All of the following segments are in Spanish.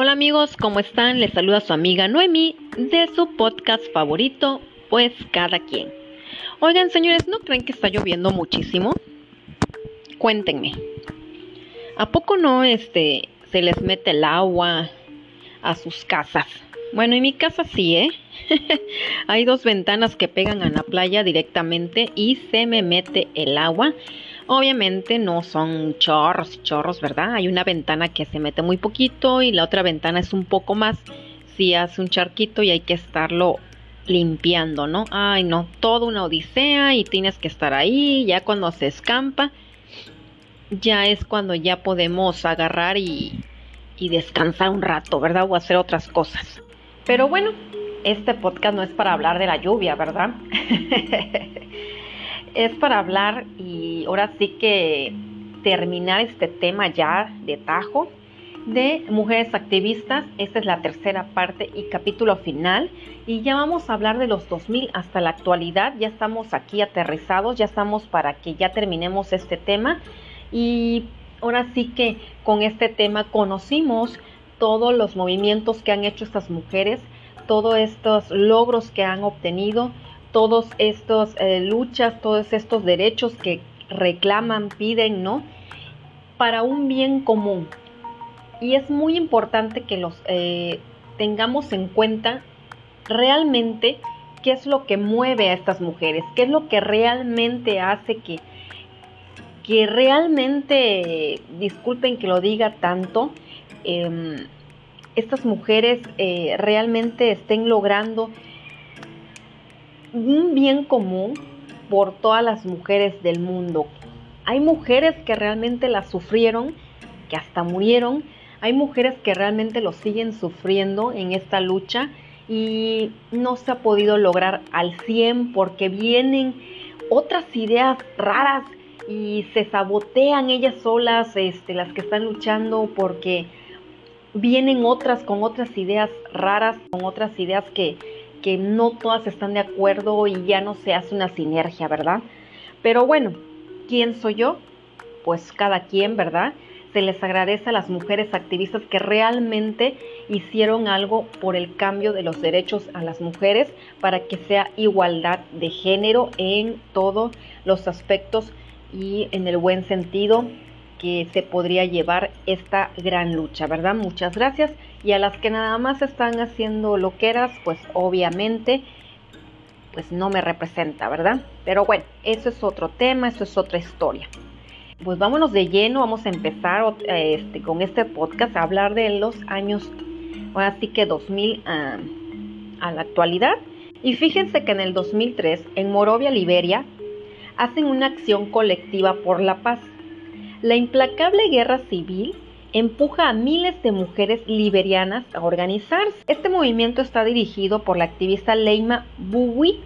Hola amigos, ¿cómo están? Les saluda su amiga Noemi de su podcast favorito, pues cada quien. Oigan señores, ¿no creen que está lloviendo muchísimo? Cuéntenme. ¿A poco no este se les mete el agua a sus casas? Bueno, en mi casa sí, ¿eh? Hay dos ventanas que pegan a la playa directamente y se me mete el agua. Obviamente no son chorros y chorros, ¿verdad? Hay una ventana que se mete muy poquito y la otra ventana es un poco más. Si hace un charquito y hay que estarlo limpiando, ¿no? Ay, no, toda una odisea y tienes que estar ahí. Ya cuando se escampa, ya es cuando ya podemos agarrar y, y descansar un rato, ¿verdad? O hacer otras cosas. Pero bueno, este podcast no es para hablar de la lluvia, ¿verdad? es para hablar y ahora sí que terminar este tema ya de tajo de mujeres activistas. Esta es la tercera parte y capítulo final. Y ya vamos a hablar de los 2000 hasta la actualidad. Ya estamos aquí aterrizados, ya estamos para que ya terminemos este tema. Y ahora sí que con este tema conocimos todos los movimientos que han hecho estas mujeres, todos estos logros que han obtenido, todos estos eh, luchas, todos estos derechos que reclaman, piden, ¿no? Para un bien común. Y es muy importante que los eh, tengamos en cuenta realmente qué es lo que mueve a estas mujeres, qué es lo que realmente hace que, que realmente, disculpen que lo diga tanto, em, estas mujeres eh, realmente estén logrando un bien común por todas las mujeres del mundo. Hay mujeres que realmente la sufrieron, que hasta murieron. Hay mujeres que realmente lo siguen sufriendo en esta lucha y no se ha podido lograr al 100 porque vienen otras ideas raras y se sabotean ellas solas, este, las que están luchando porque vienen otras con otras ideas raras, con otras ideas que, que no todas están de acuerdo y ya no se hace una sinergia, ¿verdad? Pero bueno, ¿quién soy yo? Pues cada quien, ¿verdad? Se les agradece a las mujeres activistas que realmente hicieron algo por el cambio de los derechos a las mujeres para que sea igualdad de género en todos los aspectos y en el buen sentido que se podría llevar esta gran lucha, ¿verdad? Muchas gracias. Y a las que nada más están haciendo loqueras, pues obviamente, pues no me representa, ¿verdad? Pero bueno, eso es otro tema, eso es otra historia. Pues vámonos de lleno, vamos a empezar este, con este podcast a hablar de los años, ahora sí que 2000 ah, a la actualidad. Y fíjense que en el 2003, en Morovia, Liberia, hacen una acción colectiva por la paz la implacable guerra civil empuja a miles de mujeres liberianas a organizarse. Este movimiento está dirigido por la activista Leima Buwi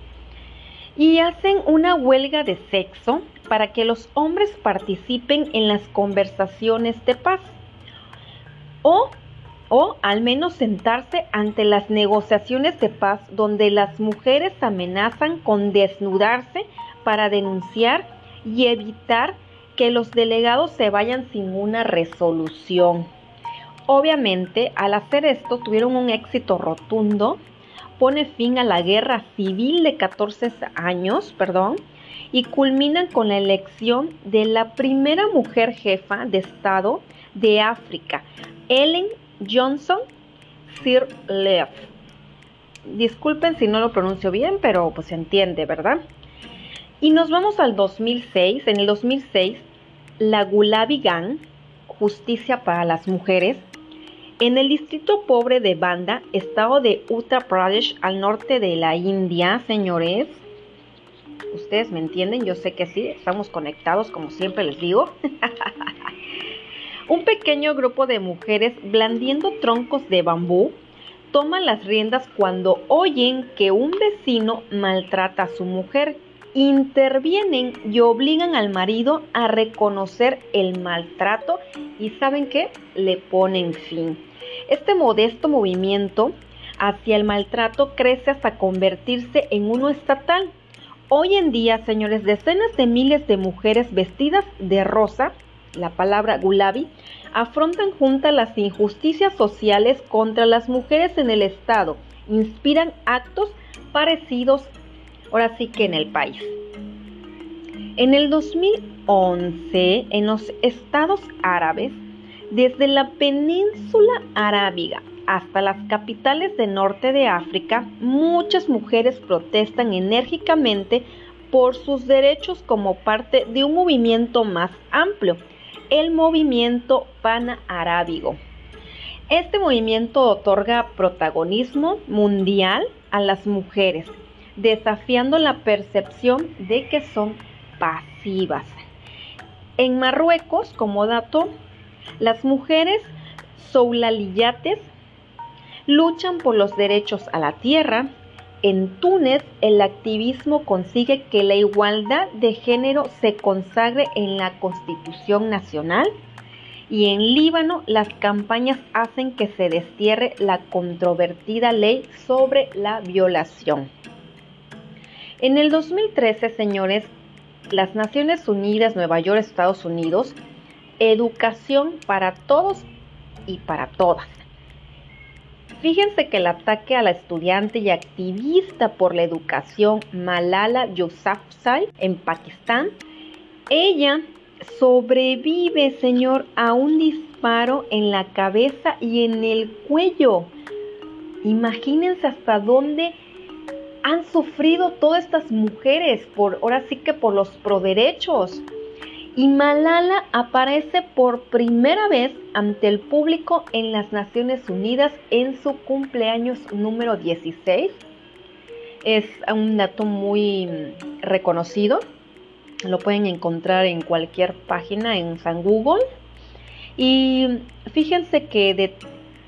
y hacen una huelga de sexo para que los hombres participen en las conversaciones de paz o, o al menos sentarse ante las negociaciones de paz donde las mujeres amenazan con desnudarse para denunciar y evitar que los delegados se vayan sin una resolución. Obviamente, al hacer esto, tuvieron un éxito rotundo, pone fin a la guerra civil de 14 años, perdón, y culminan con la elección de la primera mujer jefa de Estado de África, Ellen Johnson Sirleaf. Disculpen si no lo pronuncio bien, pero pues se entiende, ¿verdad? Y nos vamos al 2006. En el 2006, la Gulabi Gang, Justicia para las Mujeres, en el distrito pobre de Banda, estado de Uttar Pradesh, al norte de la India, señores. Ustedes me entienden, yo sé que sí, estamos conectados, como siempre les digo. Un pequeño grupo de mujeres blandiendo troncos de bambú toman las riendas cuando oyen que un vecino maltrata a su mujer intervienen y obligan al marido a reconocer el maltrato y saben qué, le ponen fin. Este modesto movimiento hacia el maltrato crece hasta convertirse en uno estatal. Hoy en día, señores, decenas de miles de mujeres vestidas de rosa la palabra Gulabi, afrontan juntas las injusticias sociales contra las mujeres en el Estado, inspiran actos parecidos ahora sí que en el país. En el 2011, en los estados árabes, desde la península arábiga hasta las capitales del norte de África, muchas mujeres protestan enérgicamente por sus derechos como parte de un movimiento más amplio, el movimiento pana-arábigo. Este movimiento otorga protagonismo mundial a las mujeres, desafiando la percepción de que son pasivas. En Marruecos, como dato, las mujeres soulaliyates luchan por los derechos a la tierra. En Túnez, el activismo consigue que la igualdad de género se consagre en la Constitución Nacional. Y en Líbano, las campañas hacen que se destierre la controvertida ley sobre la violación. En el 2013, señores, las Naciones Unidas, Nueva York, Estados Unidos, educación para todos y para todas. Fíjense que el ataque a la estudiante y activista por la educación Malala Yousafzai en Pakistán, ella sobrevive, señor, a un disparo en la cabeza y en el cuello. Imagínense hasta dónde han sufrido todas estas mujeres por ahora sí que por los proderechos. Y Malala aparece por primera vez ante el público en las Naciones Unidas en su cumpleaños número 16. Es un dato muy reconocido. Lo pueden encontrar en cualquier página en San Google. Y fíjense que de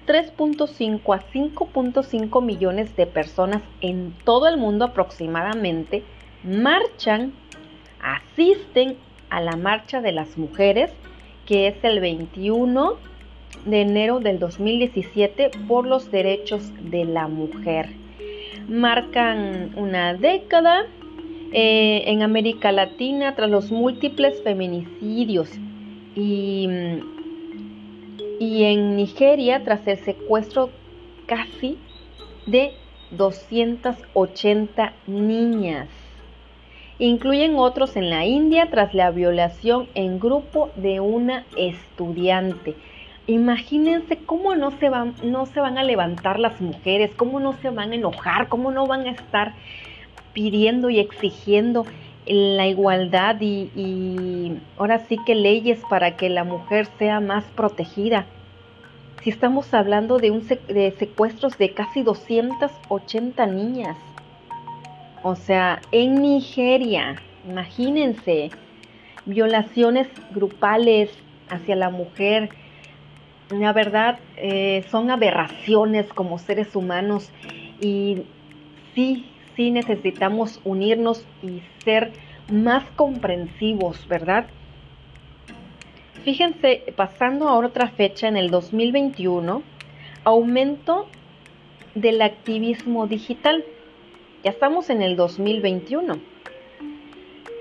3.5 a 5.5 millones de personas en todo el mundo aproximadamente marchan, asisten a la Marcha de las Mujeres, que es el 21 de enero del 2017 por los derechos de la mujer. Marcan una década eh, en América Latina tras los múltiples feminicidios y y en Nigeria tras el secuestro casi de 280 niñas. Incluyen otros en la India tras la violación en grupo de una estudiante. Imagínense cómo no se, van, no se van a levantar las mujeres, cómo no se van a enojar, cómo no van a estar pidiendo y exigiendo la igualdad y, ahora sí que leyes para que la mujer sea más protegida. Si estamos hablando de, un de secuestros de casi 280 niñas. O sea, en Nigeria, imagínense, violaciones grupales hacia la mujer. La verdad, eh, son aberraciones como seres humanos y sí, sí necesitamos unirnos y ser más comprensivos, ¿verdad? Fíjense, pasando a otra fecha, en el 2021, aumento del activismo digital. Ya estamos en el 2021.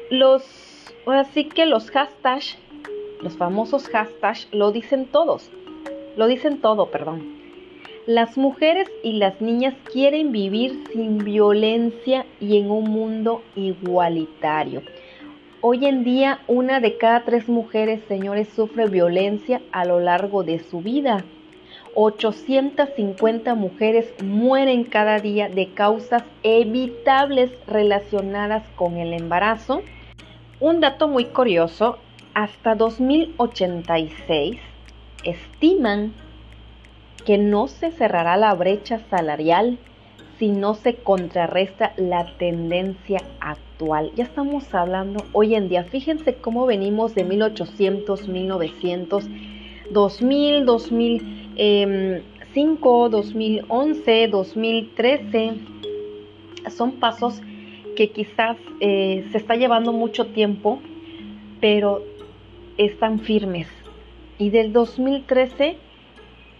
Los, así que los hashtags, los famosos hashtags, lo dicen todos. Lo dicen todo, perdón. Las mujeres y las niñas quieren vivir sin violencia y en un mundo igualitario. Hoy en día una de cada tres mujeres, señores, sufre violencia a lo largo de su vida. 850 mujeres mueren cada día de causas evitables relacionadas con el embarazo. Un dato muy curioso, hasta 2086 estiman que no se cerrará la brecha salarial si no se contrarresta la tendencia actual. Ya estamos hablando hoy en día, fíjense cómo venimos de 1800, 1900, 2000, 2005, 2011, 2013. Son pasos que quizás eh, se está llevando mucho tiempo, pero están firmes. Y del 2013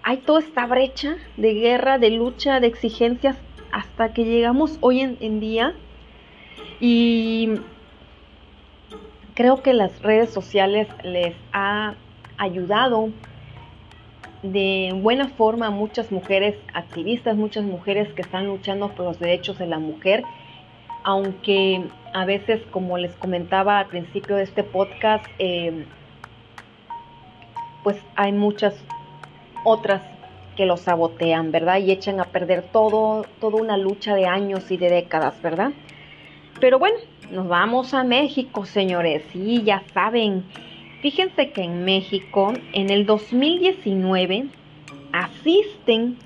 hay toda esta brecha de guerra, de lucha, de exigencias hasta que llegamos hoy en, día. Y creo que las redes sociales les ha ayudado de buena forma a muchas mujeres activistas, muchas mujeres que están luchando por los derechos de la mujer, aunque a veces, como les comentaba al principio de este podcast, eh, pues hay muchas otras que lo sabotean, ¿verdad? Y echan a perder todo, toda una lucha de años y de décadas, ¿verdad? Pero bueno, nos vamos a México, señores. Y ya saben, fíjense que en México, en el 2019, asisten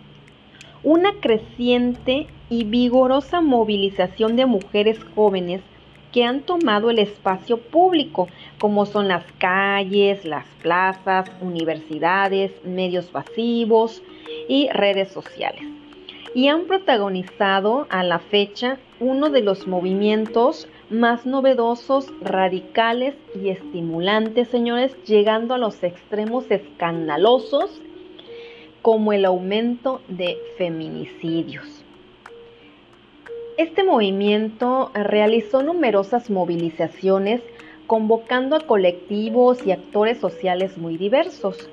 una creciente y vigorosa movilización de mujeres jóvenes que han tomado el espacio público, como son las calles, las plazas, universidades, medios pasivos y redes sociales. Y han protagonizado a la fecha uno de los movimientos más novedosos, radicales y estimulantes, señores, llegando a los extremos escandalosos como el aumento de feminicidios. Este movimiento realizó numerosas movilizaciones convocando a colectivos y actores sociales muy diversos.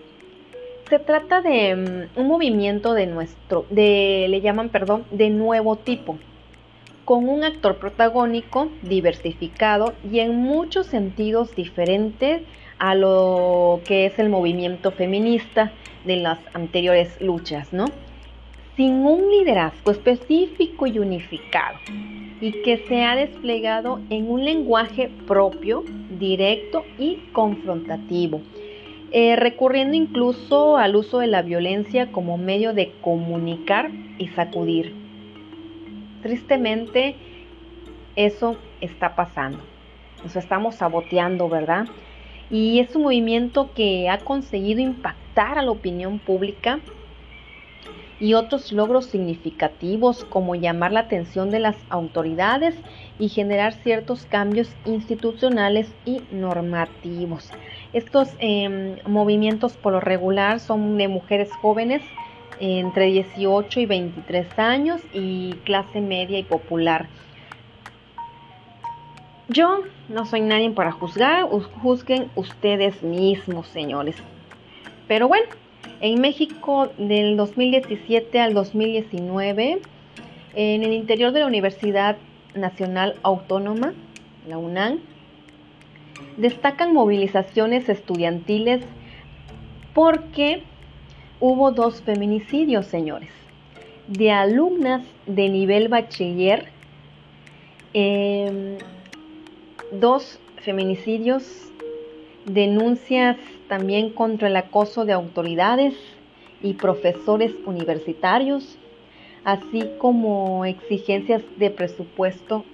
Se trata de mm, un movimiento de nuestro, de, le llaman, perdón, de nuevo tipo, con un actor protagónico diversificado y en muchos sentidos diferente a lo que es el movimiento feminista de las anteriores luchas, ¿no? Sin un liderazgo específico y unificado y que se ha desplegado en un lenguaje propio, directo y confrontativo, eh, recurriendo incluso al uso de la violencia como medio de comunicar y sacudir. Tristemente, eso está pasando. Nos estamos saboteando, ¿verdad? Y es un movimiento que ha conseguido impactar a la opinión pública y otros logros significativos como llamar la atención de las autoridades y generar ciertos cambios institucionales y normativos. Estos em, movimientos por lo regular son de mujeres jóvenes entre 18 y 23 años y clase media y popular. Yo no soy nadie para juzgar, juzguen ustedes mismos, señores. Pero bueno, en México, del 2017 al 2019, en el interior de la Universidad Nacional Autónoma, la UNAM, destacan movilizaciones estudiantiles porque hubo dos feminicidios, señores, de alumnas de nivel bachiller, em, dos feminicidios, denuncias también contra el acoso de autoridades y profesores universitarios, así como exigencias de presupuesto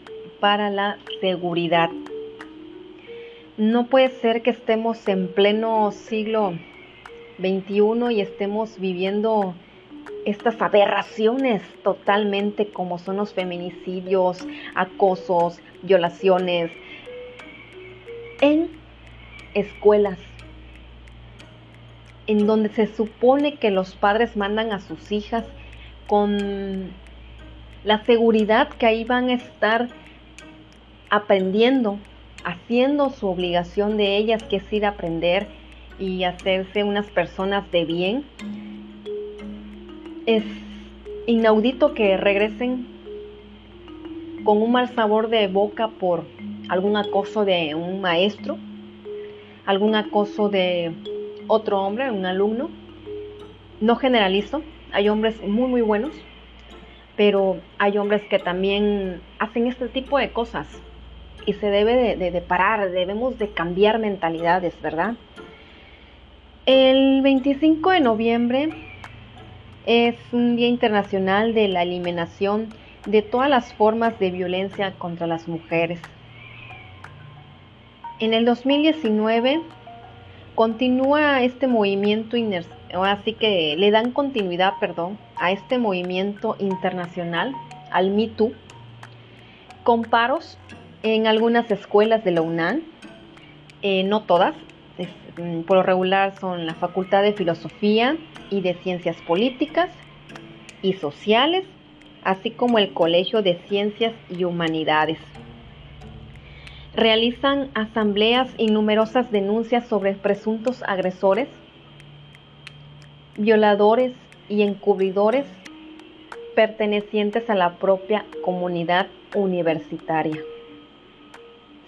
para la seguridad. No puede ser que estemos en pleno siglo XXI y estemos viviendo estas aberraciones totalmente como son los feminicidios, acosos, violaciones escuelas en donde se supone que los padres mandan a sus hijas con la seguridad que ahí van a estar aprendiendo, haciendo su obligación de ellas, que es ir a aprender y hacerse unas personas de bien. Es inaudito que regresen con un mal sabor de boca por algún acoso de un maestro, algún acoso de otro hombre, un alumno. No generalizo, hay hombres muy muy buenos, pero hay hombres que también hacen este tipo de cosas y se debe de, parar, debemos de cambiar mentalidades, ¿verdad? El 25 de noviembre es un Día Internacional de la Eliminación de todas las formas de violencia contra las mujeres. En el 2019 continúa este movimiento, así que le dan continuidad, perdón, a este movimiento internacional, al Me con paros en algunas escuelas de la UNAM, eh, no todas, mm, por lo regular son la Facultad de Filosofía y de Ciencias Políticas y Sociales, así como el Colegio de Ciencias y Humanidades. Realizan asambleas y numerosas denuncias sobre presuntos agresores, violadores y encubridores pertenecientes a la propia comunidad universitaria.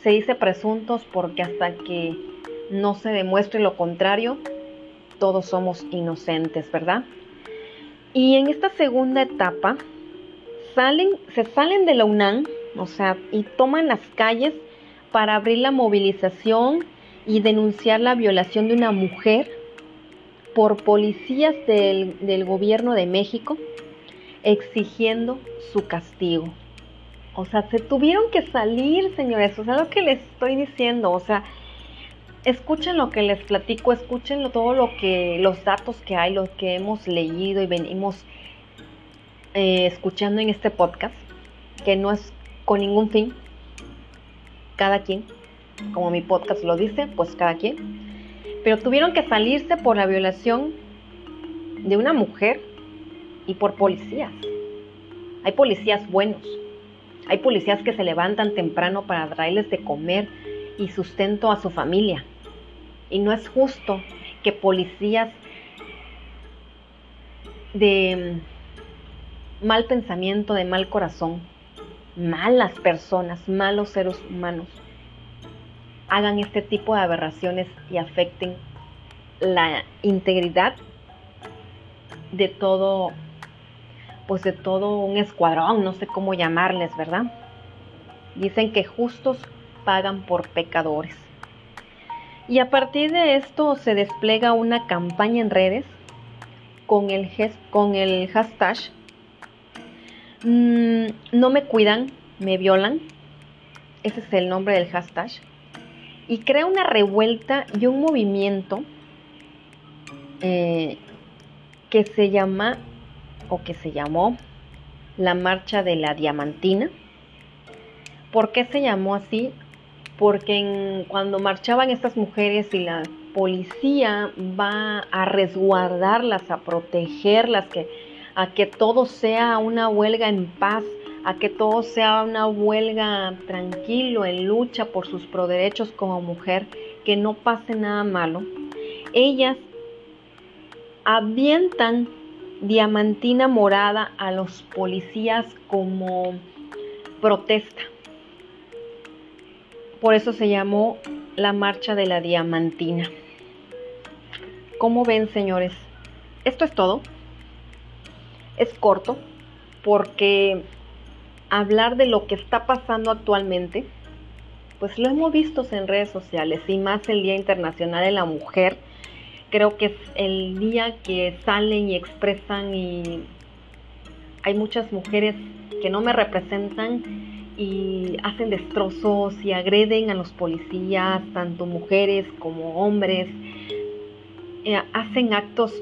Se dice presuntos porque hasta que no se demuestre lo contrario, todos somos inocentes, ¿verdad? Y en esta segunda etapa salen, se salen de la UNAM, o sea, y toman las calles para abrir la movilización y denunciar la violación de una mujer por policías del, gobierno de México, exigiendo su castigo. O sea, se tuvieron que salir, señores. O sea, lo que les estoy diciendo. O sea, escuchen lo que les platico, escuchen todo lo que, los datos que hay, lo que hemos leído y venimos eh, escuchando en este podcast, que no es con ningún fin, cada quien, como mi podcast lo dice, pues cada quien, pero tuvieron que salirse por la violación de una mujer y por policías. Hay policías buenos, hay policías que se levantan temprano para traerles de comer y sustento a su familia. Y no es justo que policías de mal pensamiento, de mal corazón, malas personas, malos seres humanos, hagan este tipo de aberraciones y afecten la integridad de todo, pues de todo un escuadrón, no sé cómo llamarles, ¿verdad? Dicen que justos pagan por pecadores. Y a partir de esto se despliega una campaña en redes con el, con el hashtag mm, No me cuidan, me violan. Ese es el nombre del hashtag. Y crea una revuelta y un movimiento eh, que se llama o que se llamó la Marcha de la Diamantina. ¿Por qué se llamó así? porque cuando marchaban estas mujeres y la policía va a resguardarlas, a protegerlas, que, a que todo sea una huelga en paz, a que todo sea una huelga tranquilo, en lucha por sus derechos como mujer, que no pase nada malo. Ellas avientan diamantina morada a los policías como protesta. Por eso se llamó la Marcha de la Diamantina. ¿Cómo ven, señores? Esto es todo. Es corto porque hablar de lo que está pasando actualmente, pues lo hemos visto en redes sociales y más el Día Internacional de la Mujer. Creo que es el día que salen y expresan y hay muchas mujeres que no me representan y hacen destrozos y agreden a los policías, tanto mujeres como hombres. Eh, hacen actos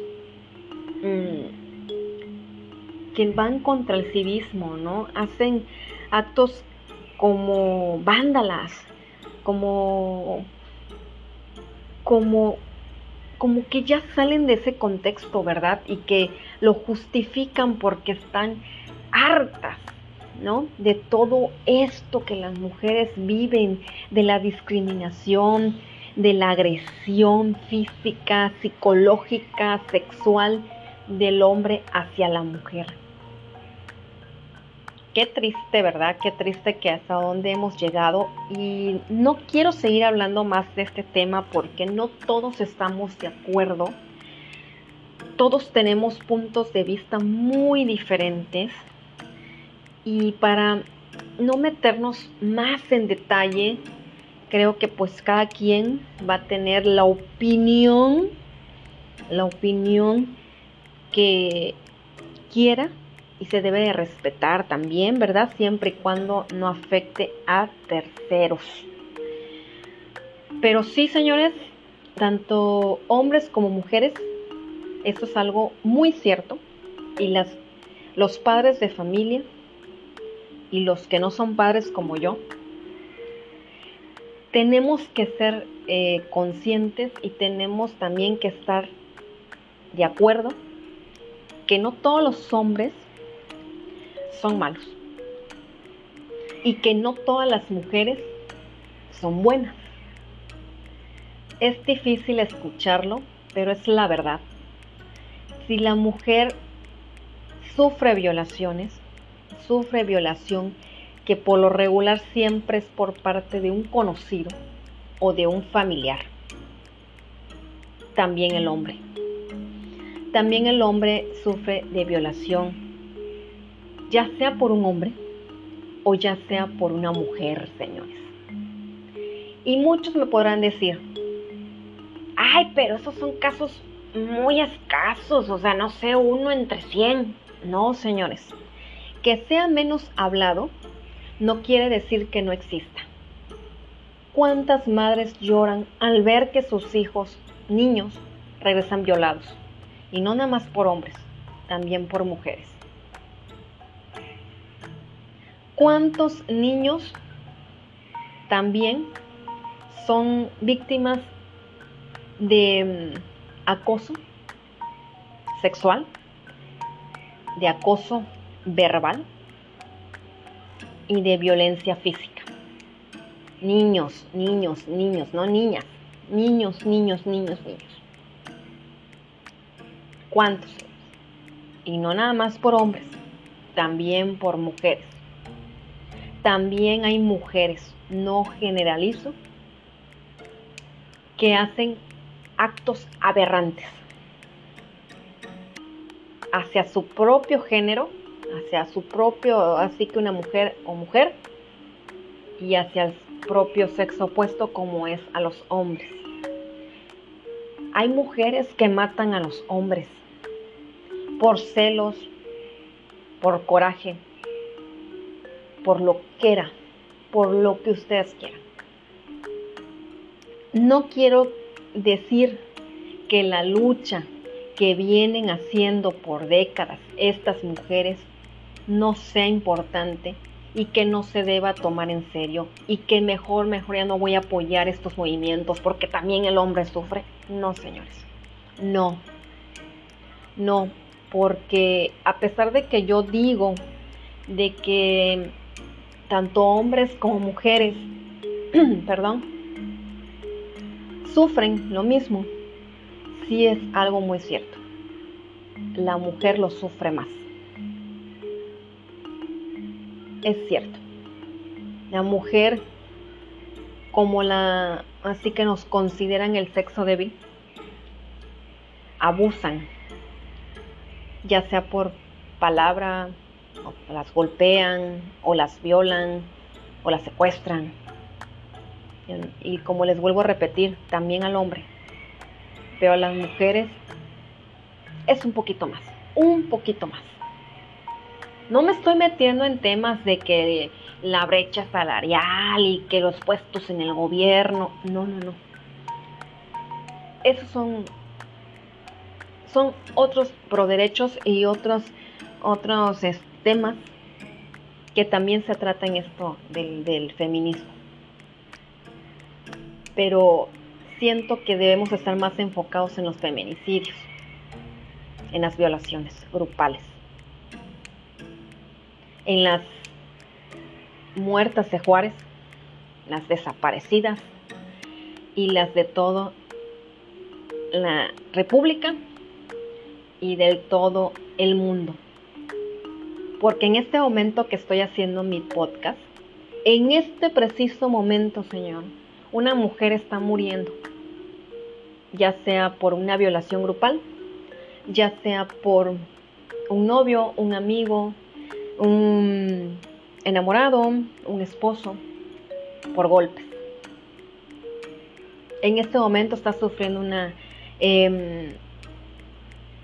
mm, que van contra el civismo, ¿no? Hacen actos como vándalas, como como como que ya salen de ese contexto, ¿verdad? Y que lo justifican porque están hartas de todo esto que las mujeres viven, de la discriminación, de la agresión física, psicológica, sexual del hombre hacia la mujer. Qué triste, ¿verdad? Qué triste que hasta dónde hemos llegado. Y no quiero seguir hablando más de este tema porque no todos estamos de acuerdo. Todos tenemos puntos de vista muy diferentes y para no meternos más en detalle, creo que pues cada quien va a tener la opinión, la opinión que quiera y se debe de respetar también, ¿verdad? Siempre y cuando no afecte a terceros. Pero sí, señores, tanto hombres como mujeres, esto es algo muy cierto y las, los padres de familia y los que no son padres como yo, tenemos que ser eh, conscientes y tenemos también que estar de acuerdo que no todos los hombres son malos y que no todas las mujeres son buenas. Es difícil escucharlo, pero es la verdad. Si la mujer sufre violaciones, sufre violación que por lo regular siempre es por parte de un conocido o de un familiar. También el hombre. También el hombre sufre de violación, ya sea por un hombre o ya sea por una mujer, señores. Y muchos me podrán decir, ay, pero esos son casos muy escasos, o sea, no sé, uno entre cien. No, señores, que sea menos hablado no quiere decir que no exista. ¿Cuántas madres lloran al ver que sus hijos, niños, regresan violados? Y no nada más por hombres, también por mujeres. ¿Cuántos niños también son víctimas de mm, acoso sexual, de acoso verbal y de violencia física? Niños, niños, niños, no niñas, niños, niños, niños, niños. ¿Cuántos? Y no nada más por hombres, también por mujeres. También hay mujeres, no generalizo, que hacen actos aberrantes hacia su propio género, hacia su propio, así que una mujer o mujer, y hacia el propio sexo opuesto como es a los hombres. Hay mujeres que matan a los hombres por celos, por coraje, por lo que era, por lo que ustedes quieran. No quiero decir que la lucha que vienen haciendo por décadas estas mujeres no sea importante y que no se deba tomar en serio y que mejor, mejor ya no voy a apoyar estos movimientos porque también el hombre sufre. No, señores. No. No, porque a pesar de que yo digo de que tanto hombres como mujeres, perdón, sufren lo mismo, sí es algo muy cierto. La mujer lo sufre más. Es cierto. La mujer, como la, así que nos consideran el sexo débil, abusan ya sea por palabra, o las golpean, o las violan, o las secuestran. Y como les vuelvo a repetir, también al hombre. Pero a las mujeres es un poquito más, un poquito más. No me estoy metiendo en temas de que la brecha salarial y que los puestos en el gobierno. No, no, no. Esos son son otros proderechos y otros, otros temas que también se trata en esto del, del feminismo. Pero siento que debemos estar más enfocados en los feminicidios, en las violaciones grupales, en las muertas de Juárez, las desaparecidas y las de todo la República y del todo el mundo. Porque en este momento que estoy haciendo mi podcast, en este preciso momento, Señor, una mujer está muriendo, ya sea por una violación grupal, ya sea por un novio, un amigo, un enamorado, un esposo, por golpes. En este momento está sufriendo una em,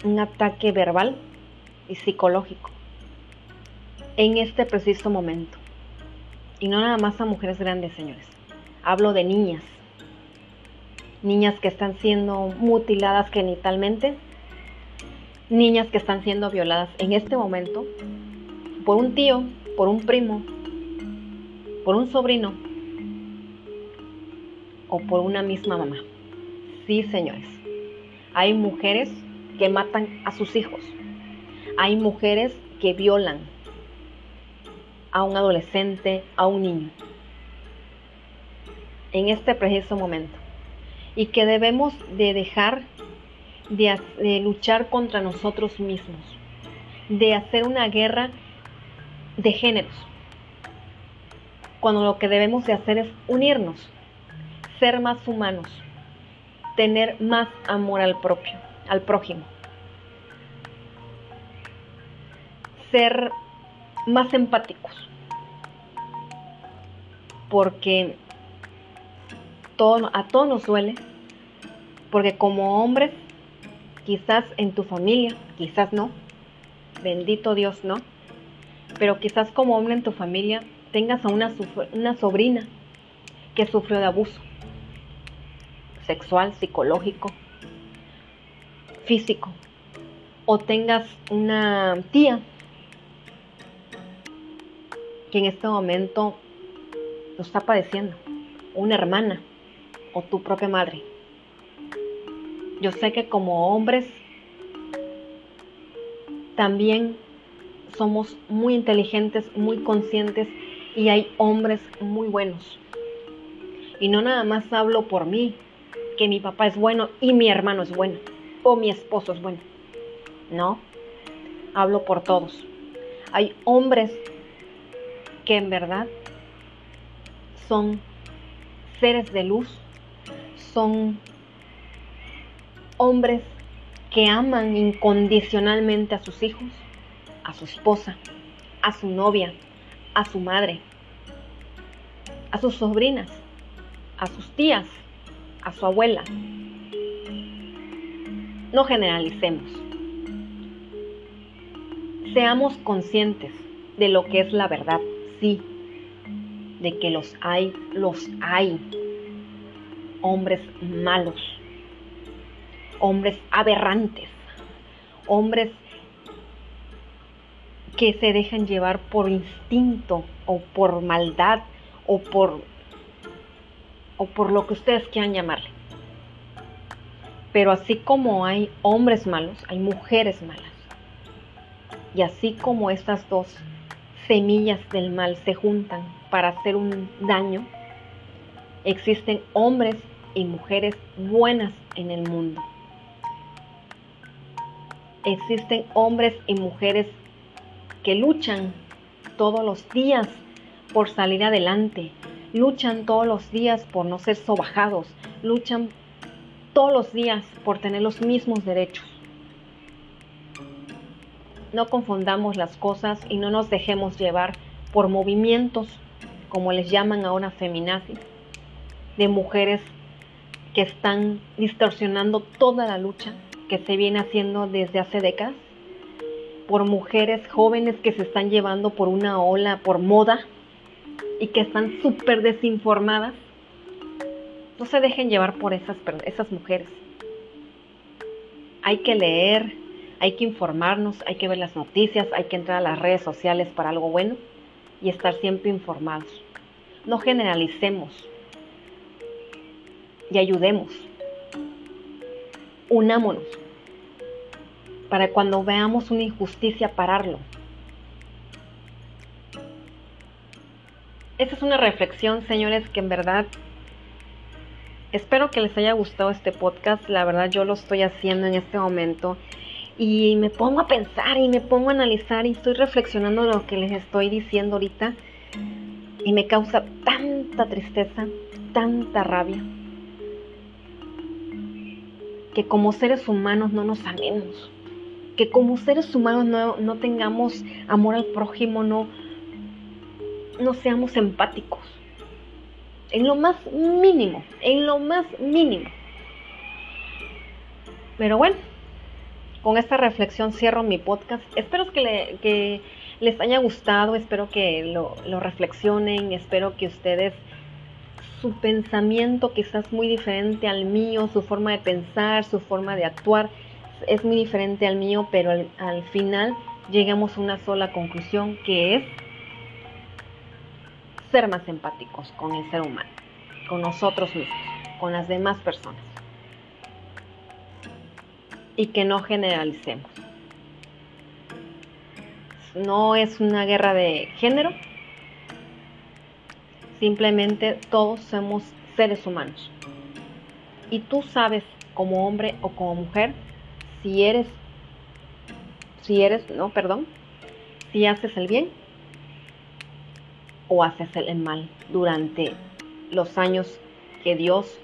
un ataque verbal y psicológico en este preciso momento. Y no nada más a mujeres grandes, señores. Hablo de niñas. Niñas que están siendo mutiladas genitalmente. Niñas que están siendo violadas en este momento por un tío, por un primo, por un sobrino o por una misma mamá. Sí, señores. Hay mujeres que matan a sus hijos. Hay mujeres que violan a un adolescente, a un niño. en este preciso momento. Y que debemos de dejar de, luchar contra nosotros mismos, de hacer una guerra de géneros, cuando lo que debemos de hacer es unirnos, ser más humanos, tener más amor al propio, al prójimo, ser más empáticos, porque todo, a todos nos duele, porque como hombres, quizás en tu familia, quizás no, bendito Dios no, pero quizás como hombre en tu familia tengas a una, una sobrina que sufrió de abuso sexual, psicológico, físico, o tengas una tía que en este momento lo está padeciendo, una hermana o tu propia madre. Yo sé que como hombres también somos muy inteligentes, muy conscientes y hay hombres muy buenos. Y no nada más hablo por mí, que mi papá es bueno y mi hermano es bueno, o mi esposo es bueno. No, hablo por todos. Hay hombres que en verdad son seres de luz, son hombres que aman incondicionalmente a sus hijos, a su esposa, a su novia, a su madre, a sus sobrinas, a sus tías, a su abuela. No generalicemos. Seamos conscientes de lo que es la verdad, sí, de que los hay, los hay. Hombres malos, hombres aberrantes, hombres que se dejan llevar por instinto o por maldad o por o por lo que ustedes quieran llamarle. Pero así como hay hombres malos, hay mujeres malas. Y así como estas dos semillas del mal se juntan para hacer un daño, existen hombres y mujeres buenas en el mundo. Existen hombres y mujeres que luchan todos los días por salir adelante, luchan todos los días por no ser sobajados, luchan todos los días por tener los mismos derechos. No confundamos las cosas y no nos dejemos llevar por movimientos, como les llaman ahora feminazis, de mujeres que están distorsionando toda la lucha que se viene haciendo desde hace décadas, por mujeres jóvenes que se están llevando por una ola, por moda, y que están súper desinformadas, no se dejen llevar por esas, esas mujeres. Hay que leer, hay que informarnos, hay que ver las noticias, hay que entrar a las redes sociales para algo bueno y estar siempre informados. No generalicemos y ayudemos. Unámonos para cuando veamos una injusticia pararlo esta es una reflexión, señores, que en verdad espero que les haya gustado este podcast. La verdad yo lo estoy haciendo en este momento y me pongo a pensar y me pongo a analizar y estoy reflexionando lo que les estoy diciendo ahorita y me causa tanta tristeza, tanta rabia, que como seres humanos no nos amemos, que como seres humanos no, no tengamos amor al prójimo, no no seamos empáticos. En lo más mínimo, en lo más mínimo. Pero bueno, con esta reflexión cierro mi podcast. Espero que, les haya gustado, espero que lo, reflexionen, espero que ustedes su pensamiento quizás muy diferente al mío, su forma de pensar, su forma de actuar es muy diferente al mío, pero al, al final llegamos a una sola conclusión que es ser más empáticos con el ser humano, con nosotros mismos, con las demás personas. Y que no generalicemos. No es una guerra de género, simplemente todos somos seres humanos. Y tú sabes como hombre o como mujer si eres, si eres, no, perdón, si haces el bien o haces el mal durante los años que Dios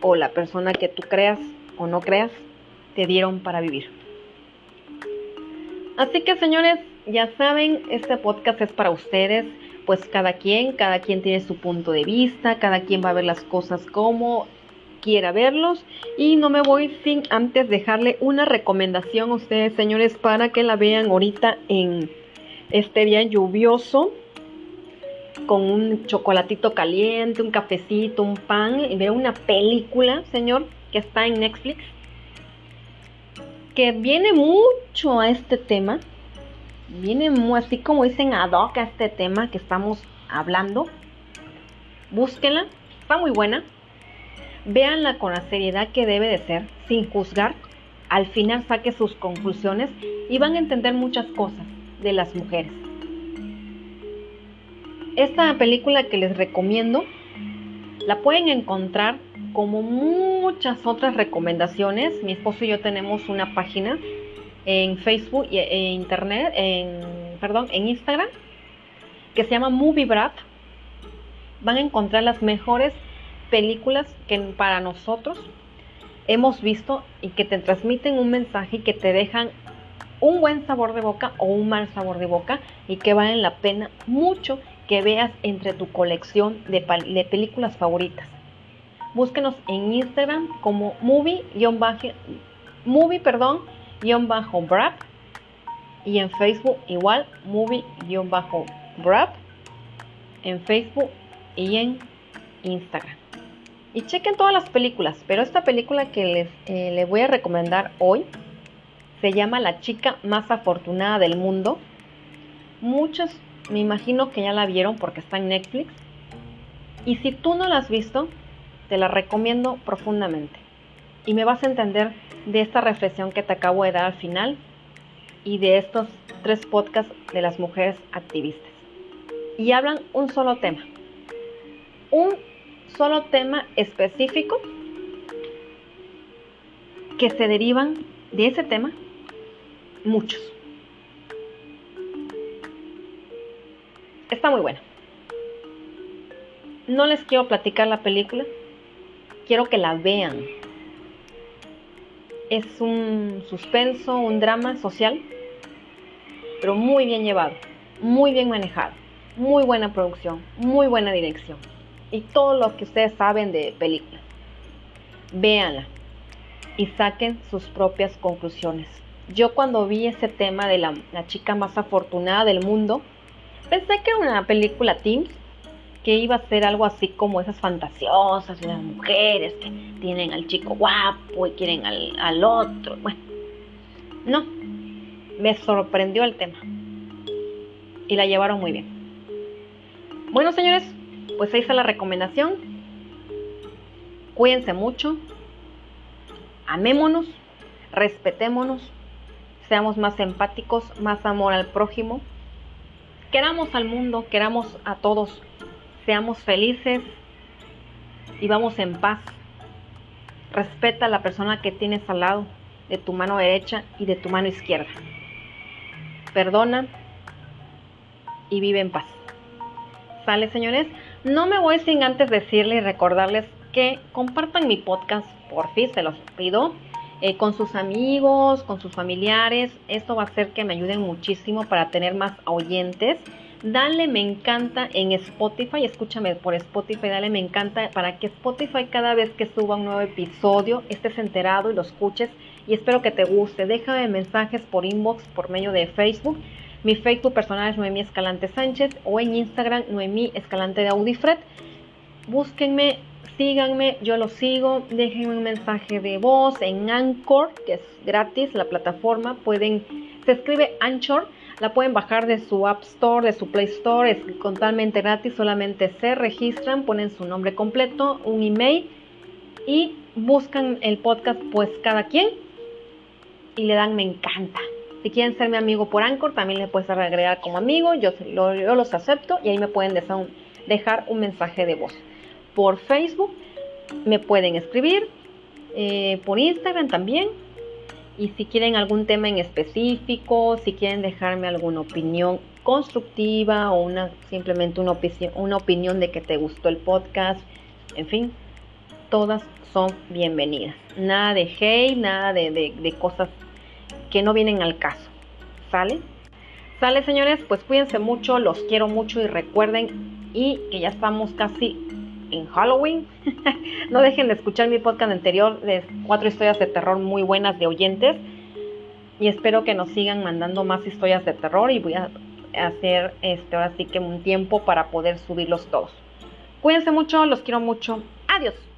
o la persona que tú creas o no creas te dieron para vivir. Así que señores, ya saben, este podcast es para ustedes, pues cada quien, cada quien tiene su punto de vista, cada quien va a ver las cosas como quiera verlos y no me voy sin antes dejarle una recomendación a ustedes señores para que la vean ahorita en este día lluvioso con un chocolatito caliente, un cafecito, un pan y ver una película, señor, que está en Netflix, que viene mucho a este tema, viene muy, así como dicen ad hoc a este tema que estamos hablando. Búsquenla, está muy buena. Véanla con la seriedad que debe de ser, sin juzgar. Al final saque sus conclusiones y van a entender muchas cosas de las mujeres. Esta película que les recomiendo la pueden encontrar como muchas otras recomendaciones. Mi esposo y yo tenemos una página en Facebook e, e internet, en, perdón, en Instagram, que se llama Movie Brad. Van a encontrar las mejores películas que para nosotros hemos visto y que te transmiten un mensaje y que te dejan un buen sabor de boca o un mal sabor de boca y que valen la pena mucho que veas entre tu colección de, películas favoritas. Búsquenos en Instagram como movie, movie perdón, bajo brap y en Facebook igual movie-brap en Facebook y en Instagram. Y chequen todas las películas, pero esta película que les, eh, les voy a recomendar hoy se llama La chica más afortunada del mundo. Muchos me imagino que ya la vieron porque está en Netflix. Y si tú no la has visto, te la recomiendo profundamente. Y me vas a entender de esta reflexión que te acabo de dar al final y de estos tres podcasts de las mujeres activistas. Y hablan un solo tema. Un solo tema específico que se derivan de ese tema muchos. Está muy buena. No les quiero platicar la película, quiero que la vean. Es un suspenso, un drama social, pero muy bien llevado, muy bien manejado, muy buena producción, muy buena dirección y todo lo que ustedes saben de películas. Véanla y saquen sus propias conclusiones. Yo cuando vi ese tema de la, la chica más afortunada del mundo, Pensé que era una película Teams que iba a ser algo así como esas fantasiosas de las mujeres que tienen al chico guapo y quieren al, otro. Bueno, no, me sorprendió el tema y la llevaron muy bien. Bueno, señores, pues ahí está la recomendación. Cuídense mucho, amémonos, respetémonos, seamos más empáticos, más amor al prójimo queramos al mundo, queramos a todos, seamos felices y vamos en paz. Respeta a la persona que tienes al lado, de tu mano derecha y de tu mano izquierda. Perdona y vive en paz. ¿Sale, señores? No me voy sin antes decirles y recordarles que compartan mi podcast, por fin se los pido eh, con sus amigos, con sus familiares. Esto va a hacer que me ayuden muchísimo para tener más oyentes. Dale me encanta en Spotify, escúchame por Spotify, dale me encanta para que Spotify cada vez que suba un nuevo episodio estés enterado y lo escuches y espero que te guste. Déjame mensajes por inbox, por medio de Facebook. Mi Facebook personal es Noemí Escalante Sánchez o en Instagram Noemí Escalante de Audifred. Búsquenme síganme, yo los sigo, déjenme un mensaje de voz en Anchor, que es gratis la plataforma, pueden, se escribe Anchor, la pueden bajar de su App Store, de su Play Store, es totalmente gratis, solamente se registran, ponen su nombre completo, un email y buscan el podcast pues cada quien y le dan me encanta. Si quieren ser mi amigo por Anchor, también le puedes agregar como amigo, yo, yo los acepto y ahí me pueden dejar un mensaje de voz. por Facebook, me pueden escribir, eh, por Instagram también. Y si quieren algún tema en específico, si quieren dejarme alguna opinión constructiva o una simplemente una, opinión, de que te gustó el podcast, en fin, todas son bienvenidas. Nada de hate, nada de, de cosas que no vienen al caso. ¿Sale? ¿Sale, señores? Pues cuídense mucho, los quiero mucho y recuerden y que ya estamos casi en Halloween. no dejen de escuchar mi podcast anterior de cuatro historias de terror muy buenas de oyentes. Y espero que nos sigan mandando más historias de terror y voy a hacer este ahora sí que un tiempo para poder subirlos todos. Cuídense mucho, los quiero mucho. Adiós.